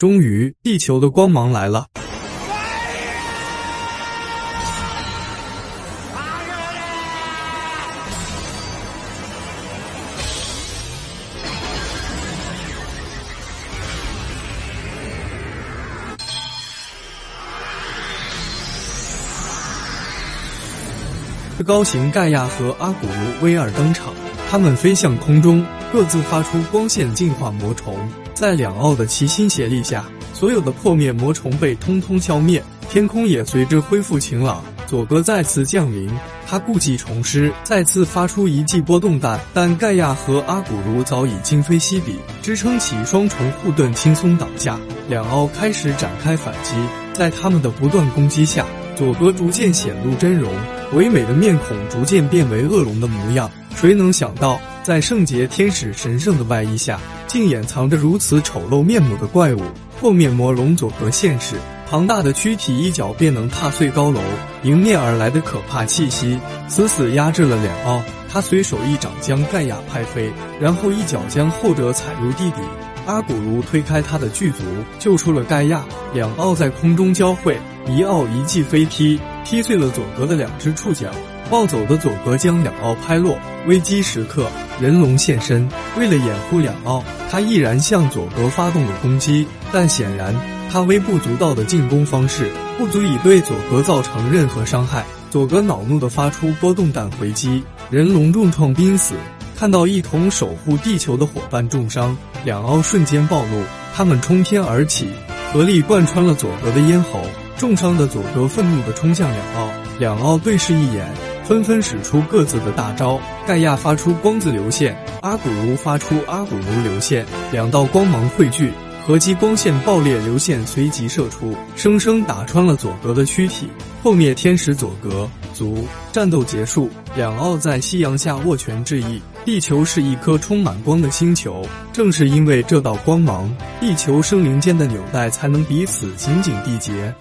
终于，地球的光芒来了。高型盖亚和阿古茹威尔登场，他们飞向空中，各自发出光线净化魔虫。在两奥的齐心协力下，所有的破灭魔虫被通通消灭，天空也随之恢复晴朗。佐格再次降临，他故技重施，再次发出一记波动弹，但盖亚和阿古茹早已今非昔比，支撑起双重护盾，轻松倒下。两奥开始展开反击，在他们的不断攻击下，佐格逐渐显露真容。唯美的面孔逐渐变为恶龙的模样，谁能想到，在圣洁天使神圣的外衣下，竟掩藏着如此丑陋面目的怪物？破面魔龙佐格现世，庞大的躯体一脚便能踏碎高楼，迎面而来的可怕气息死死压制了两奥。他随手一掌将盖亚拍飞，然后一脚将后者踩入地底。阿古茹推开他的巨足，救出了盖亚。两奥在空中交汇，一奥一记飞踢，踢碎了佐格的两只触角。暴走的佐格将两奥拍落。危机时刻，人龙现身，为了掩护两奥，他毅然向佐格发动了攻击。但显然，他微不足道的进攻方式不足以对佐格造成任何伤害。佐格恼怒地发出波动弹回击，人龙重创濒死。看到一同守护地球的伙伴重伤，两奥瞬间暴怒，他们冲天而起，合力贯穿了佐格的咽喉。重伤的佐格愤怒地冲向两奥，两奥对视一眼，纷纷使出各自的大招。盖亚发出光子流线，阿古茹发出阿古茹流线，两道光芒汇聚，合击光线爆裂，流线随即射出，生生打穿了佐格的躯体。破灭天使佐格族，战斗结束。两奥在夕阳下握拳致意。地球是一颗充满光的星球，正是因为这道光芒，地球生灵间的纽带才能彼此紧紧缔结。